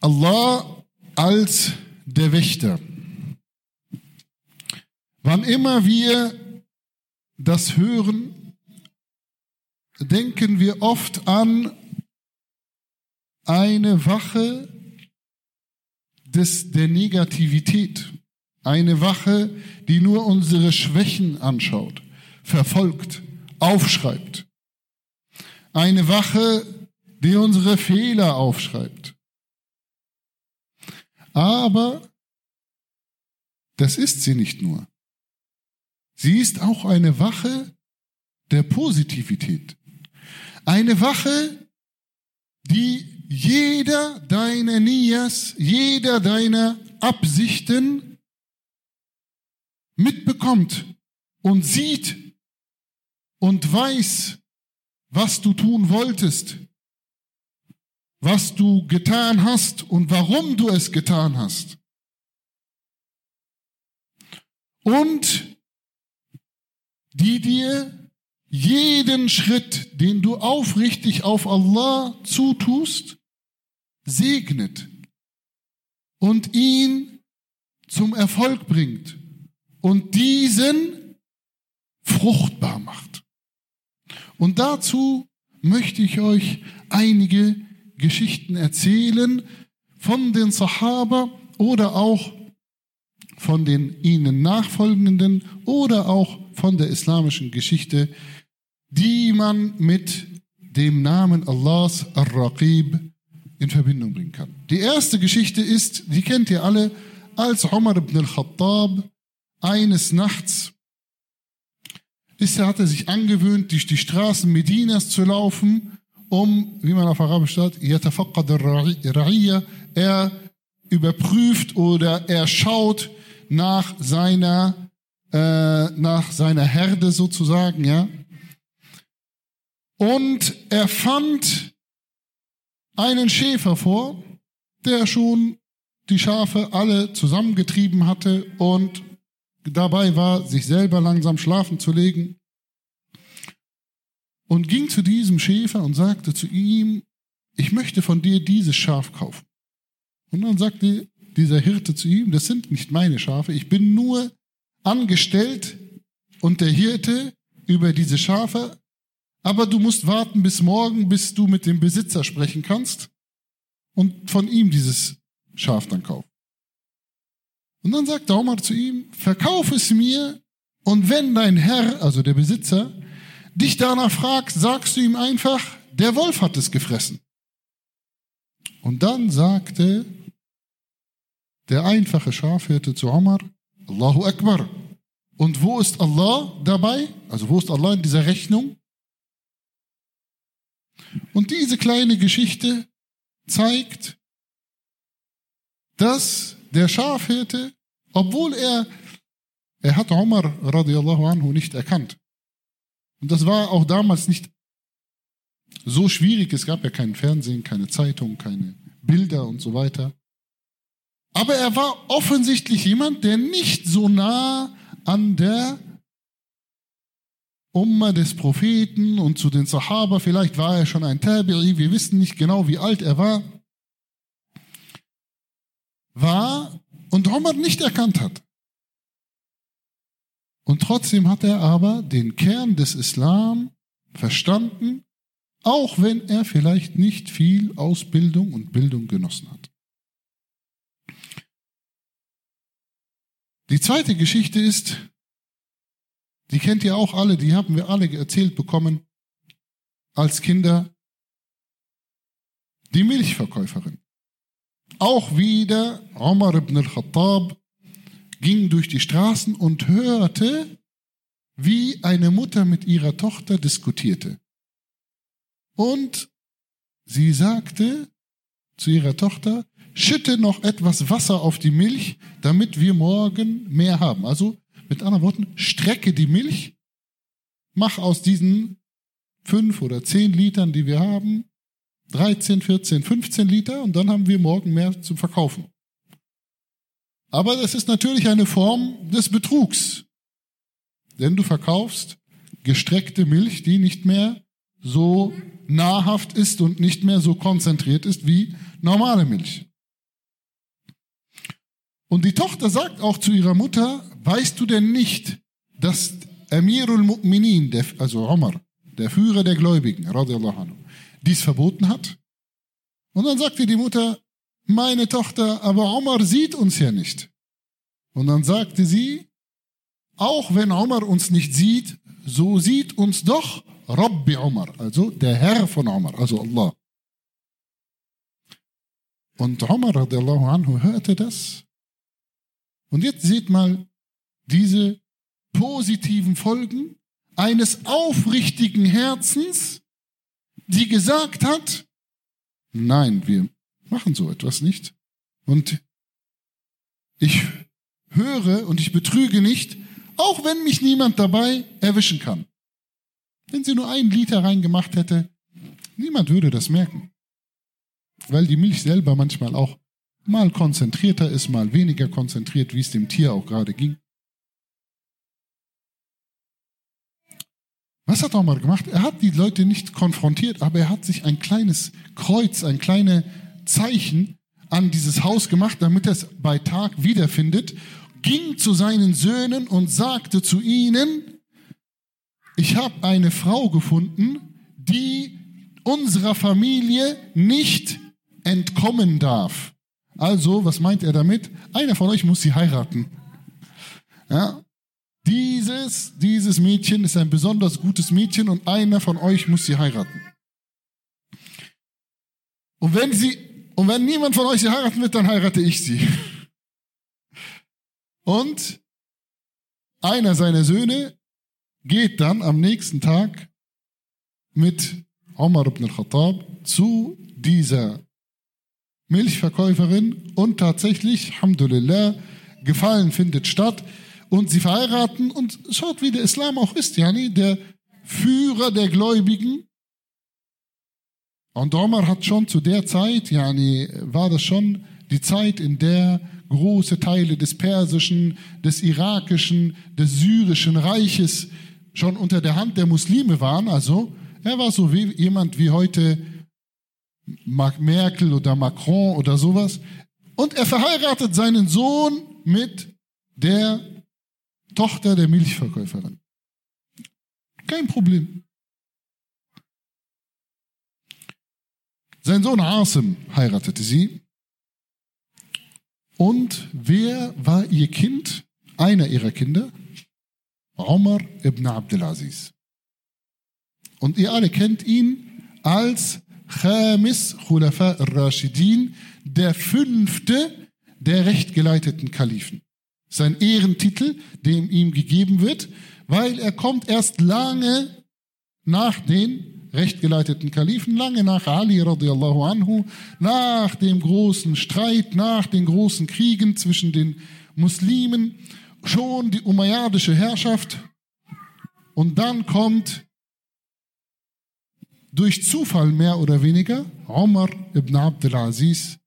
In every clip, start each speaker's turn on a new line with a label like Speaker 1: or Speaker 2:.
Speaker 1: Allah als der Wächter. Wann immer wir das hören, denken wir oft an eine Wache des, der Negativität, eine Wache, die nur unsere Schwächen anschaut, verfolgt, aufschreibt, eine Wache, die unsere Fehler aufschreibt. Aber das ist sie nicht nur. Sie ist auch eine Wache der Positivität. Eine Wache, die jeder deiner Nias, jeder deiner Absichten mitbekommt und sieht und weiß, was du tun wolltest, was du getan hast und warum du es getan hast. Und die dir jeden Schritt, den du aufrichtig auf Allah zutust, segnet und ihn zum Erfolg bringt und diesen fruchtbar macht. Und dazu möchte ich euch einige Geschichten erzählen von den Sahaba oder auch von den ihnen nachfolgenden oder auch von der islamischen Geschichte, die man mit dem Namen Allahs Ar-Raqib in Verbindung bringen kann. Die erste Geschichte ist, die kennt ihr alle, als Umar ibn al-Khattab eines Nachts ist, hat er sich angewöhnt, durch die Straßen Medinas zu laufen, um, wie man auf Arabisch sagt, er überprüft oder er schaut nach seiner, äh, nach seiner Herde sozusagen, ja. Und er fand einen Schäfer vor, der schon die Schafe alle zusammengetrieben hatte und dabei war, sich selber langsam schlafen zu legen. Und ging zu diesem Schäfer und sagte zu ihm, ich möchte von dir dieses Schaf kaufen. Und dann sagte dieser Hirte zu ihm, das sind nicht meine Schafe, ich bin nur angestellt und der Hirte über diese Schafe, aber du musst warten bis morgen, bis du mit dem Besitzer sprechen kannst und von ihm dieses Schaf dann kaufen. Und dann sagt der Omar zu ihm, verkauf es mir und wenn dein Herr, also der Besitzer, dich danach fragt, sagst du ihm einfach, der Wolf hat es gefressen. Und dann sagte der einfache Schafhirte zu Omar, Allahu Akbar. Und wo ist Allah dabei? Also wo ist Allah in dieser Rechnung? Und diese kleine Geschichte zeigt, dass der Schafhirte, obwohl er, er hat Omar radiallahu anhu nicht erkannt. Und das war auch damals nicht so schwierig. Es gab ja kein Fernsehen, keine Zeitung, keine Bilder und so weiter. Aber er war offensichtlich jemand, der nicht so nah an der Umma des Propheten und zu den Sahaba, vielleicht war er schon ein Tabi'i, wir wissen nicht genau, wie alt er war, war und Umar nicht erkannt hat. Und trotzdem hat er aber den Kern des Islam verstanden, auch wenn er vielleicht nicht viel Ausbildung und Bildung genossen hat. Die zweite Geschichte ist, die kennt ihr auch alle, die haben wir alle erzählt bekommen als Kinder. Die Milchverkäuferin. Auch wieder Omar ibn al-Khattab ging durch die Straßen und hörte, wie eine Mutter mit ihrer Tochter diskutierte. Und sie sagte zu ihrer Tochter, schütte noch etwas Wasser auf die Milch, damit wir morgen mehr haben. Also mit anderen Worten, strecke die Milch, mach aus diesen fünf oder zehn Litern, die wir haben, 13, 14, 15 Liter und dann haben wir morgen mehr zum Verkaufen. Aber das ist natürlich eine Form des Betrugs. Denn du verkaufst gestreckte Milch, die nicht mehr so nahrhaft ist und nicht mehr so konzentriert ist wie normale Milch. Und die Tochter sagt auch zu ihrer Mutter, weißt du denn nicht, dass Amirul Mu'minin, also Omar, der Führer der Gläubigen, radiallahu anhu, dies verboten hat? Und dann sagte die Mutter, meine Tochter, aber Omar sieht uns ja nicht. Und dann sagte sie, auch wenn Omar uns nicht sieht, so sieht uns doch Rabbi Omar, also der Herr von Omar, also Allah. Und Omar radiallahu anhu hörte das. Und jetzt seht mal diese positiven Folgen eines aufrichtigen Herzens, die gesagt hat, nein, wir machen so etwas nicht. Und ich höre und ich betrüge nicht, auch wenn mich niemand dabei erwischen kann. Wenn sie nur einen Liter reingemacht hätte, niemand würde das merken. Weil die Milch selber manchmal auch mal konzentrierter ist, mal weniger konzentriert, wie es dem Tier auch gerade ging. Was hat Omar gemacht? Er hat die Leute nicht konfrontiert, aber er hat sich ein kleines Kreuz, ein kleines Zeichen an dieses Haus gemacht, damit er es bei Tag wiederfindet, ging zu seinen Söhnen und sagte zu ihnen, ich habe eine Frau gefunden, die unserer Familie nicht entkommen darf. Also, was meint er damit? Einer von euch muss sie heiraten. Ja? Dieses, dieses Mädchen ist ein besonders gutes Mädchen und einer von euch muss sie heiraten. Und wenn sie, und wenn niemand von euch sie heiraten wird, dann heirate ich sie. Und einer seiner Söhne geht dann am nächsten Tag mit Omar ibn al-Khattab zu dieser Milchverkäuferin und tatsächlich, Alhamdulillah, Gefallen findet statt und sie verheiraten und schaut, wie der Islam auch ist, yani der Führer der Gläubigen. Und Omar hat schon zu der Zeit, yani war das schon die Zeit, in der große Teile des persischen, des irakischen, des syrischen Reiches schon unter der Hand der Muslime waren. Also er war so wie jemand wie heute Merkel oder Macron oder sowas. Und er verheiratet seinen Sohn mit der Tochter der Milchverkäuferin. Kein Problem. Sein Sohn Asim heiratete sie. Und wer war ihr Kind? Einer ihrer Kinder? Omar ibn Abdelaziz. Und ihr alle kennt ihn als Khamis Khulafa al-Rashidin, der fünfte der rechtgeleiteten Kalifen. Sein Ehrentitel, dem ihm gegeben wird, weil er kommt erst lange nach den rechtgeleiteten Kalifen, lange nach Ali radiallahu anhu, nach dem großen Streit, nach den großen Kriegen zwischen den Muslimen, schon die umayyadische Herrschaft. Und dann kommt durch Zufall mehr oder weniger Omar ibn Abdelaziz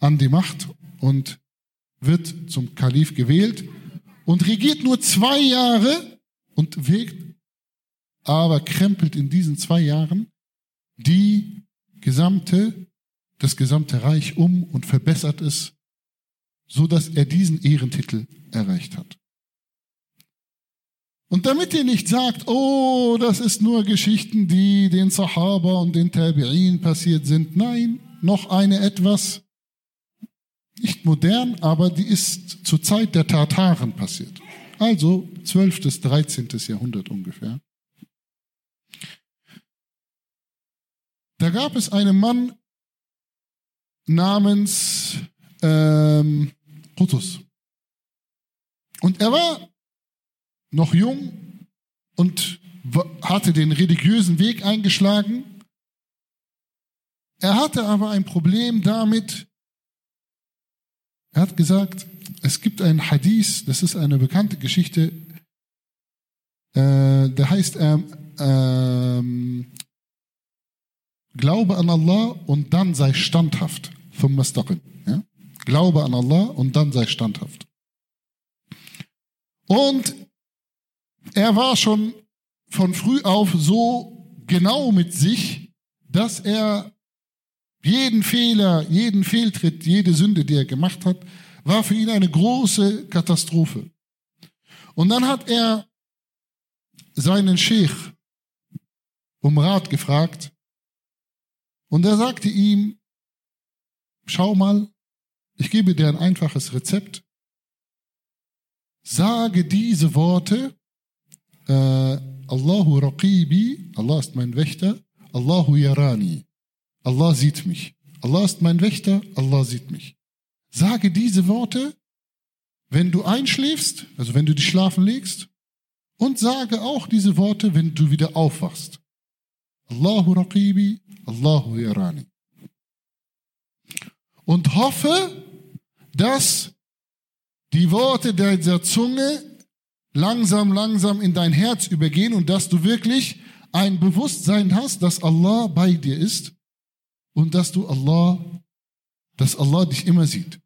Speaker 1: an die Macht und wird zum Kalif gewählt und regiert nur zwei Jahre und wirkt, aber krempelt in diesen zwei Jahren die gesamte, das gesamte Reich um und verbessert es, so dass er diesen Ehrentitel erreicht hat. Und damit ihr nicht sagt, oh, das ist nur Geschichten, die den Sahaba und den Tabi'in passiert sind. Nein, noch eine etwas nicht modern, aber die ist zur Zeit der Tataren passiert. Also 12. bis 13. Jahrhundert ungefähr. Da gab es einen Mann namens ähm, Qutus. Und er war noch jung und hatte den religiösen Weg eingeschlagen. Er hatte aber ein Problem damit. Er hat gesagt, es gibt einen Hadith, das ist eine bekannte Geschichte, äh, der heißt, ähm, ähm, Glaube an Allah und dann sei standhaft. Ja? Glaube an Allah und dann sei standhaft. Und er war schon von früh auf so genau mit sich, dass er jeden Fehler, jeden Fehltritt, jede Sünde, die er gemacht hat, war für ihn eine große Katastrophe. Und dann hat er seinen Sheikh um Rat gefragt und er sagte ihm, schau mal, ich gebe dir ein einfaches Rezept. Sage diese Worte, äh, Allahu Raqibi, Allah ist mein Wächter, Allahu Yarani, Allah sieht mich. Allah ist mein Wächter, Allah sieht mich. Sage diese Worte, wenn du einschläfst, also wenn du dich schlafen legst, und sage auch diese Worte, wenn du wieder aufwachst. Allahu Raqibi, Allahu Yarani. Und hoffe, dass die Worte dieser Zunge langsam, langsam in dein Herz übergehen und dass du wirklich ein Bewusstsein hast, dass Allah bei dir ist und dass du Allah, dass Allah dich immer sieht.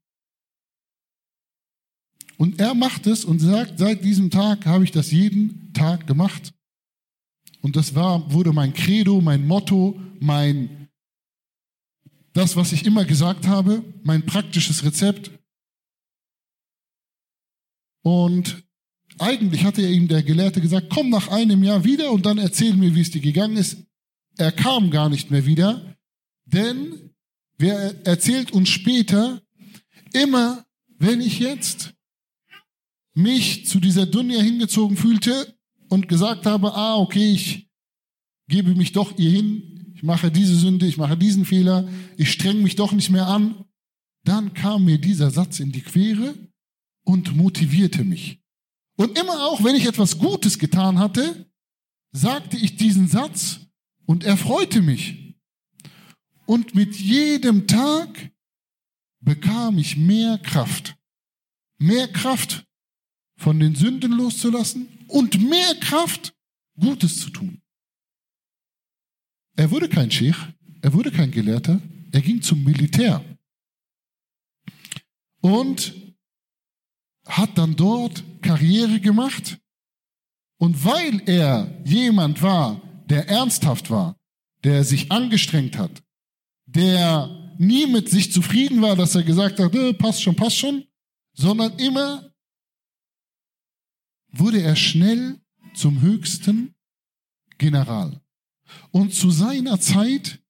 Speaker 1: Und er macht es und sagt, seit diesem Tag habe ich das jeden Tag gemacht. Und das war, wurde mein Credo, mein Motto, mein, das, was ich immer gesagt habe, mein praktisches Rezept. Und eigentlich hatte ihm der Gelehrte gesagt, komm nach einem Jahr wieder und dann erzähl mir, wie es dir gegangen ist. Er kam gar nicht mehr wieder, denn wer erzählt uns später, immer wenn ich jetzt mich zu dieser Dunja hingezogen fühlte und gesagt habe, ah, okay, ich gebe mich doch ihr hin, ich mache diese Sünde, ich mache diesen Fehler, ich streng mich doch nicht mehr an, dann kam mir dieser Satz in die Quere und motivierte mich. Und immer auch, wenn ich etwas Gutes getan hatte, sagte ich diesen Satz und erfreute mich. Und mit jedem Tag bekam ich mehr Kraft. Mehr Kraft von den Sünden loszulassen und mehr Kraft, Gutes zu tun. Er wurde kein Sheikh, er wurde kein Gelehrter, er ging zum Militär und hat dann dort Karriere gemacht. Und weil er jemand war, der ernsthaft war, der sich angestrengt hat, der nie mit sich zufrieden war, dass er gesagt hat, äh, passt schon, passt schon, sondern immer wurde er schnell zum höchsten General. Und zu seiner Zeit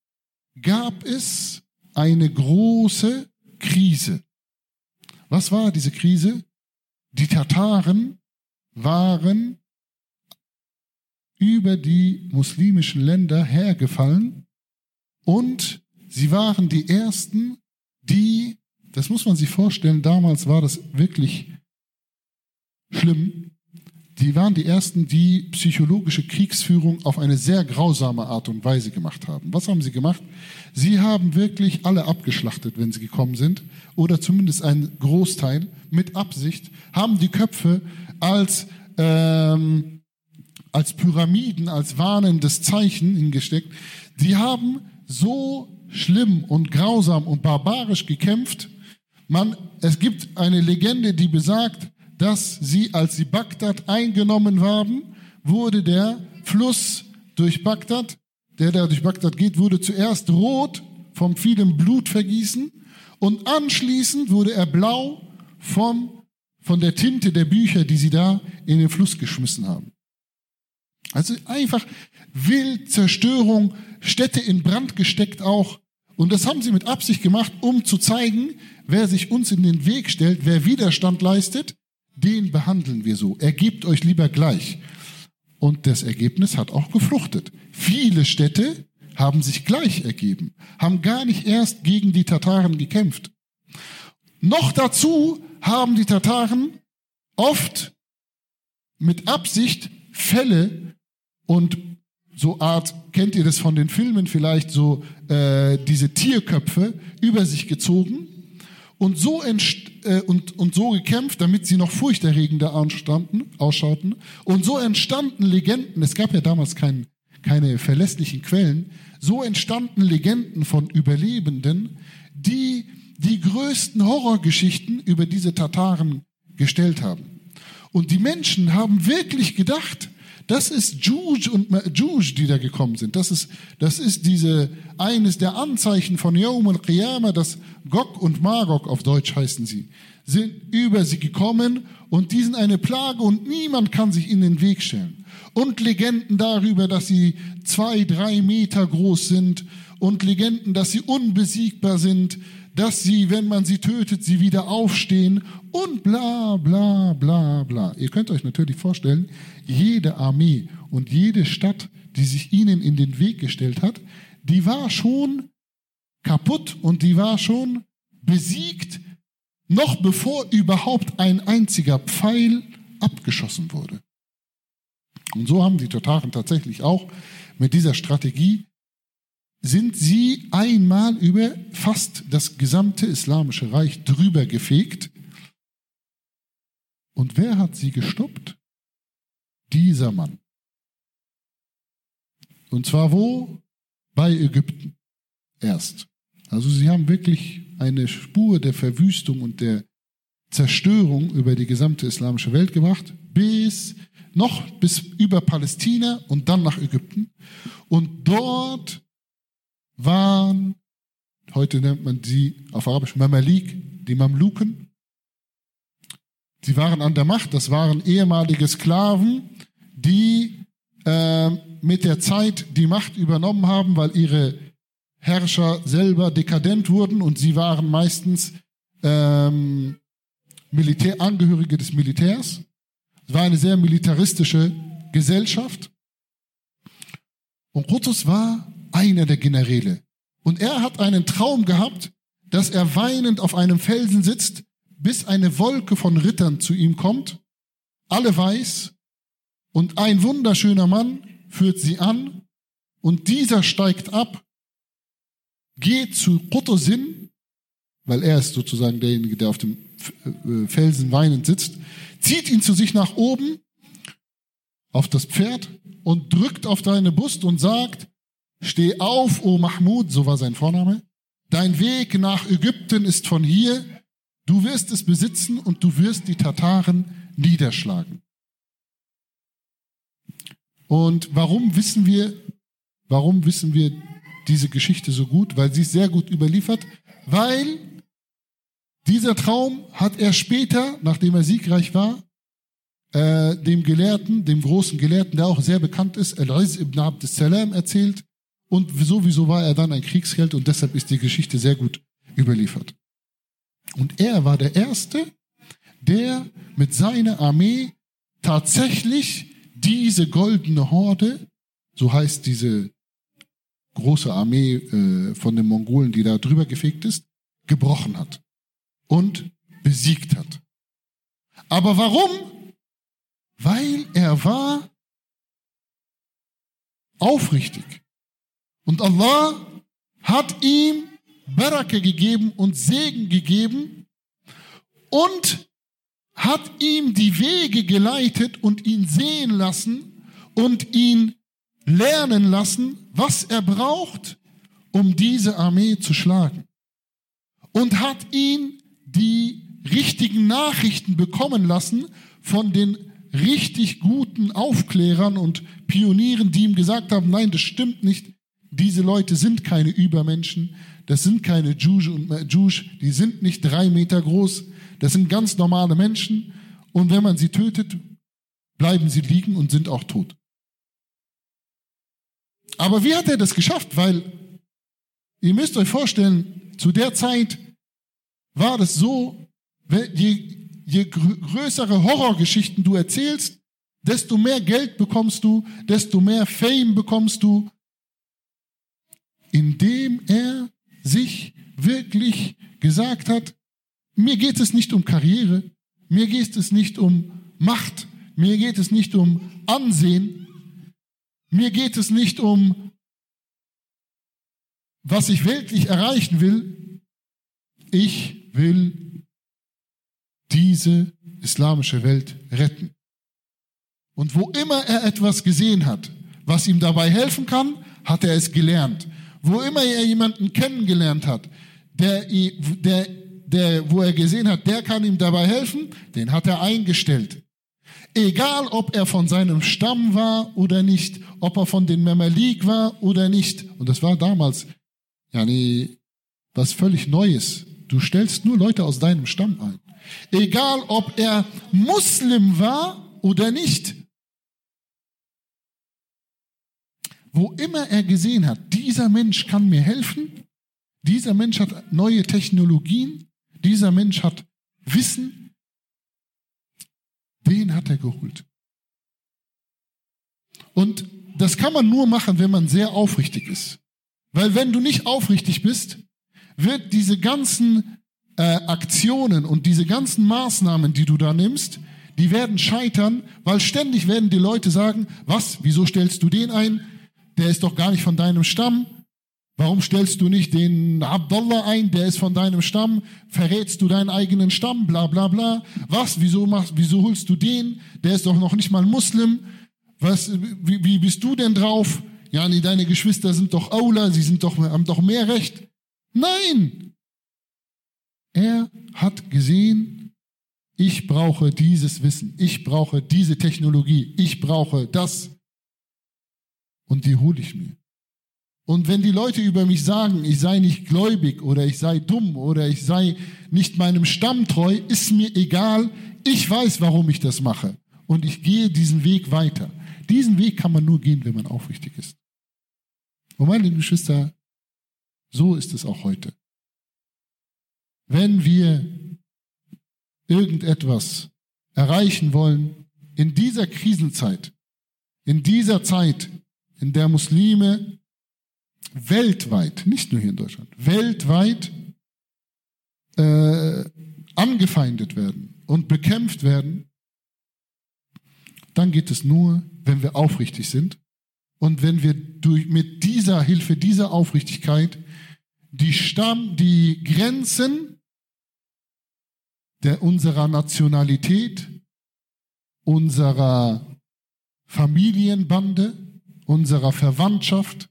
Speaker 1: gab es eine große Krise. Was war diese Krise? Die Tataren waren über die muslimischen Länder hergefallen und sie waren die ersten, die, das muss man sich vorstellen, damals war das wirklich schlimm, die waren die ersten, die psychologische Kriegsführung auf eine sehr grausame Art und Weise gemacht haben. Was haben sie gemacht? Sie haben wirklich alle abgeschlachtet, wenn sie gekommen sind, oder zumindest ein Großteil mit Absicht, haben die Köpfe als, ähm, als Pyramiden, als warnendes Zeichen hingesteckt. Die haben so schlimm und grausam und barbarisch gekämpft. Man, es gibt eine Legende, die besagt, dass sie, als sie Bagdad eingenommen haben, wurde der Fluss durch Bagdad, der da durch Bagdad geht, wurde zuerst rot vom vielen Blutvergießen und anschließend wurde er blau vom, von der Tinte der Bücher, die sie da in den Fluss geschmissen haben. Also einfach Wildzerstörung, Städte in Brand gesteckt auch. Und das haben sie mit Absicht gemacht, um zu zeigen, wer sich uns in den Weg stellt, wer Widerstand leistet, den behandeln wir so. Ergebt euch lieber gleich. Und das Ergebnis hat auch gefruchtet. Viele Städte haben sich gleich ergeben, haben gar nicht erst gegen die Tataren gekämpft. Noch dazu haben die Tataren oft mit Absicht Fälle und so Art, kennt ihr das von den Filmen vielleicht, so äh, diese Tierköpfe über sich gezogen und so, äh, und, und so gekämpft, damit sie noch furchterregender ausschauten. Und so entstanden Legenden, es gab ja damals kein, keine verlässlichen Quellen, so entstanden Legenden von Überlebenden, die die größten Horrorgeschichten über diese Tataren gestellt haben. Und die Menschen haben wirklich gedacht, Das ist Juj und Juj, die da gekommen sind. Das ist, das ist diese, eines der Anzeichen von Yawm al-Qiyamah, das Gog und Magog auf Deutsch heißen sie, sind über sie gekommen und die sind eine Plage und niemand kann sich in den Weg stellen. Und Legenden darüber, dass sie zwei, drei Meter groß sind und Legenden, dass sie unbesiegbar sind, dass sie, wenn man sie tötet, sie wieder aufstehen und bla bla bla bla. Ihr könnt euch natürlich vorstellen, jede Armee und jede Stadt, die sich ihnen in den Weg gestellt hat, die war schon kaputt und die war schon besiegt, noch bevor überhaupt ein einziger Pfeil abgeschossen wurde. Und so haben die Tataren tatsächlich auch mit dieser Strategie sind sie einmal über fast das gesamte islamische Reich drüber gefegt. Und wer hat sie gestoppt? Dieser Mann. Und zwar wo? Bei Ägypten. Erst. Also sie haben wirklich eine Spur der Verwüstung und der Zerstörung über die gesamte islamische Welt gebracht, bis noch bis über Palästina und dann nach Ägypten. Und dort waren, heute nennt man sie auf Arabisch Mamalik, die Mamluken. Sie waren an der Macht, das waren ehemalige Sklaven, die äh, mit der Zeit die Macht übernommen haben, weil ihre Herrscher selber dekadent wurden und sie waren meistens ähm, Militärangehörige des Militärs. Es war eine sehr militaristische Gesellschaft. Und Qutus war einer der Generäle. Und er hat einen Traum gehabt, dass er weinend auf einem Felsen sitzt, bis eine Wolke von Rittern zu ihm kommt, alle weiß, und ein wunderschöner Mann führt sie an, und dieser steigt ab, geht zu Qutusin, weil er ist sozusagen derjenige, der auf dem äh, Felsen weinend sitzt, zieht ihn zu sich nach oben auf das Pferd und drückt auf deine Brust und sagt, Steh auf, o Mahmud, so war sein Vorname. Dein Weg nach Ägypten ist von hier. Du wirst es besitzen und du wirst die Tataren niederschlagen. Und warum wissen wir, warum wissen wir diese Geschichte so gut? Weil sie ist sehr gut überliefert, weil dieser Traum hat er später, nachdem er siegreich war, äh, dem Gelehrten, dem großen Gelehrten, der auch sehr bekannt ist, Al-Riz ibn Abd salam erzählt. Und sowieso war er dann ein Kriegsheld und deshalb ist die Geschichte sehr gut überliefert. Und er war der Erste, der mit seiner Armee tatsächlich diese goldene Horde, so heißt diese große Armee äh, von den Mongolen, die da drüber gefegt ist, gebrochen hat und besiegt hat. Aber warum? Weil er war aufrichtig. Und Allah hat ihm Barake gegeben und Segen gegeben und hat ihm die Wege geleitet und ihn sehen lassen und ihn lernen lassen, was er braucht, um diese Armee zu schlagen. Und hat ihn die richtigen Nachrichten bekommen lassen von den richtig guten Aufklärern und Pionieren, die ihm gesagt haben, nein, das stimmt nicht, diese Leute sind keine Übermenschen, das sind keine Juge und Juge, die sind nicht drei Meter groß, das sind ganz normale Menschen und wenn man sie tötet, bleiben sie liegen und sind auch tot. Aber wie hat er das geschafft? Weil ihr müsst euch vorstellen, zu der Zeit war das so, je, je größere Horrorgeschichten du erzählst, desto mehr Geld bekommst du, desto mehr Fame bekommst du, indem er sich wirklich gesagt hat, mir geht es nicht um Karriere, mir geht es nicht um Macht, mir geht es nicht um Ansehen, mir geht es nicht um, was ich weltlich erreichen will, ich will diese islamische Welt retten. Und wo immer er etwas gesehen hat, was ihm dabei helfen kann, hat er es gelernt. Wo immer er jemanden kennengelernt hat, der, der, der, wo er gesehen hat, der kann ihm dabei helfen, den hat er eingestellt. Egal, ob er von seinem Stamm war oder nicht, ob er von den Mamalik war oder nicht. Und das war damals, ja, nee, was völlig Neues. Du stellst nur Leute aus deinem Stamm ein. Egal, ob er Muslim war oder nicht. Wo immer er gesehen hat, dieser Mensch kann mir helfen, dieser Mensch hat neue Technologien, dieser Mensch hat Wissen, den hat er geholt. Und das kann man nur machen, wenn man sehr aufrichtig ist. Weil wenn du nicht aufrichtig bist, wird diese ganzen äh, Aktionen und diese ganzen Maßnahmen, die du da nimmst, die werden scheitern, weil ständig werden die Leute sagen, was, wieso stellst du den ein? Der ist doch gar nicht von deinem Stamm. Warum stellst du nicht den Abdallah ein, der ist von deinem Stamm? Verrätst du deinen eigenen Stamm? Bla bla bla. Was? Wieso machst, wieso holst du den? Der ist doch noch nicht mal Muslim. Was, wie, wie bist du denn drauf? Ja, nee, deine Geschwister sind doch Aula, sie sind doch, haben doch mehr Recht. Nein! Er hat gesehen, ich brauche dieses Wissen, ich brauche diese Technologie, ich brauche das. Und die hole ich mir. Und wenn die Leute über mich sagen, ich sei nicht gläubig oder ich sei dumm oder ich sei nicht meinem Stamm treu, ist mir egal. Ich weiß, warum ich das mache. Und ich gehe diesen Weg weiter. Diesen Weg kann man nur gehen, wenn man aufrichtig ist. Und meine Geschwister, so ist es auch heute. Wenn wir irgendetwas erreichen wollen in dieser Krisenzeit, in dieser Zeit, in der Muslime weltweit, nicht nur hier in Deutschland, weltweit äh, angefeindet werden und bekämpft werden, dann geht es nur, wenn wir aufrichtig sind und wenn wir durch, mit dieser Hilfe, dieser Aufrichtigkeit die Stamm, die Grenzen der unserer Nationalität, unserer Familienbande, unserer Verwandtschaft,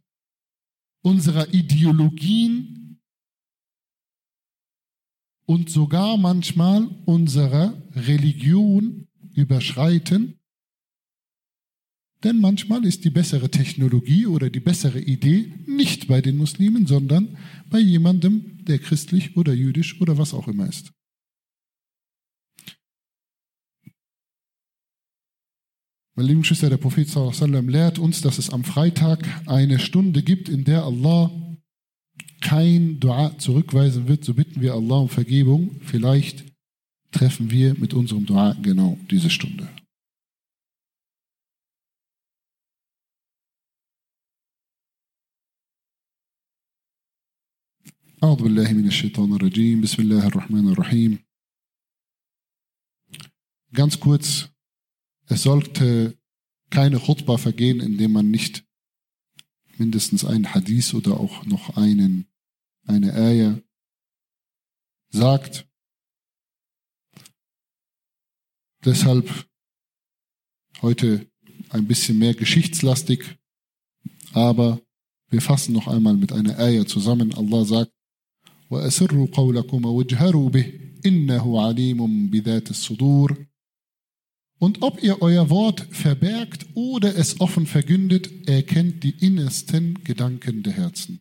Speaker 1: unserer Ideologien und sogar manchmal unserer Religion überschreiten. Denn manchmal ist die bessere Technologie oder die bessere Idee nicht bei den Muslimen, sondern bei jemandem, der christlich oder jüdisch oder was auch immer ist. Meine lieben Geschwister, der Prophet sallam, lehrt uns, dass es am Freitag eine Stunde gibt, in der Allah kein Dua zurückweisen wird. So bitten wir Allah um Vergebung. Vielleicht treffen wir mit unserem Dua genau diese Stunde. أعوذ بالله من الشيطان الرجيم بسم الله الرحمن الرحيم Ganz kurz es sollte keine Khutbah vergehen, indem man nicht mindestens einen Hadith oder auch noch einen, eine Ayah sagt. Deshalb heute ein bisschen mehr geschichtslastig, aber wir fassen noch einmal mit einer Ayah zusammen. Allah sagt, وَأَسِرُّوا قَوْلَكُمْ وَاجْهَرُوا بِهِ إِنَّهُ عَلِيمٌ بِذَاتِ الصُّدُورِ und ob ihr euer Wort verbergt oder es offen verkündet, er kennt die innersten Gedanken der Herzen.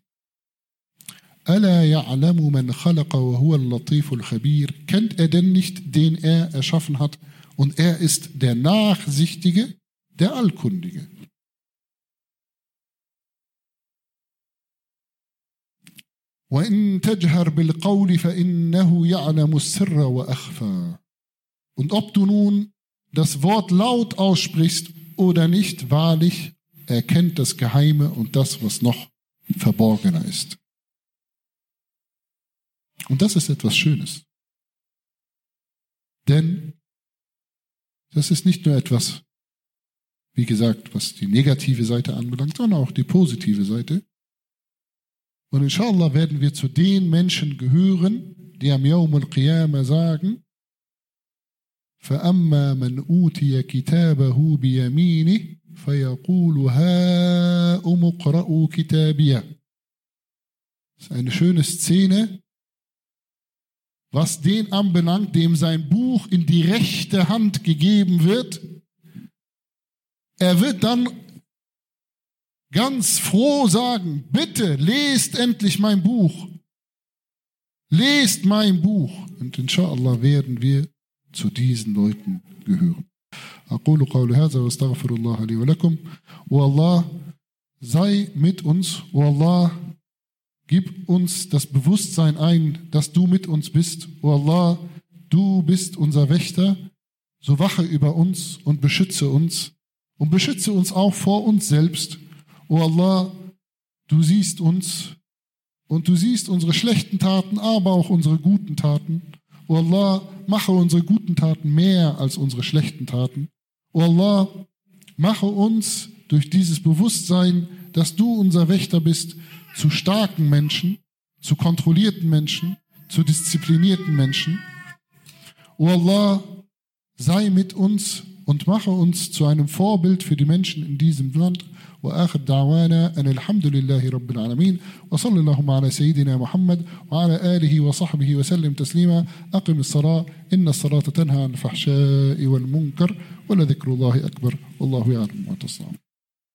Speaker 1: Kennt er denn nicht, den er erschaffen hat, und er ist der Nachsichtige, der Allkundige. Und ob du nun das Wort laut aussprichst oder nicht, wahrlich, er kennt das Geheime und das, was noch verborgener ist. Und das ist etwas Schönes. Denn das ist nicht nur etwas, wie gesagt, was die negative Seite anbelangt, sondern auch die positive Seite. Und inshallah werden wir zu den Menschen gehören, die am Yawm al-Qiyamah sagen, فأما من أوتي كتابه بيمينه فيقول هاؤم اقرءوا كتابيه Das ist eine schöne Szene, was den anbelangt, dem sein Buch in die rechte Hand gegeben wird. Er wird dann ganz froh sagen, bitte lest endlich mein Buch. Lest mein Buch. Und inshallah werden wir zu diesen Leuten gehören. أقول قول هذا واستغفر الله لي ولكم والله sei mit uns, O Allah, gib uns das Bewusstsein ein, dass du mit uns bist. O Allah, du bist unser Wächter, so wache über uns und beschütze uns und beschütze uns auch vor uns selbst. O Allah, du siehst uns und du siehst unsere schlechten Taten, aber auch unsere guten Taten. O Allah, mache unsere guten Taten mehr als unsere schlechten Taten. O Allah, mache uns durch dieses Bewusstsein, dass du unser Wächter bist, zu starken Menschen, zu kontrollierten Menschen, zu disziplinierten Menschen. O Allah, sei mit uns und mache uns zu einem Vorbild für die Menschen in diesem Land. وآخر دعوانا أن الحمد لله رب العالمين وصلى اللهم على سيدنا محمد وعلى آله وصحبه وسلم تسليما. أقم الصلاة إن الصلاة تنهى عن الفحشاء والمنكر ولذكر الله أكبر والله يعلم ما تصنعون.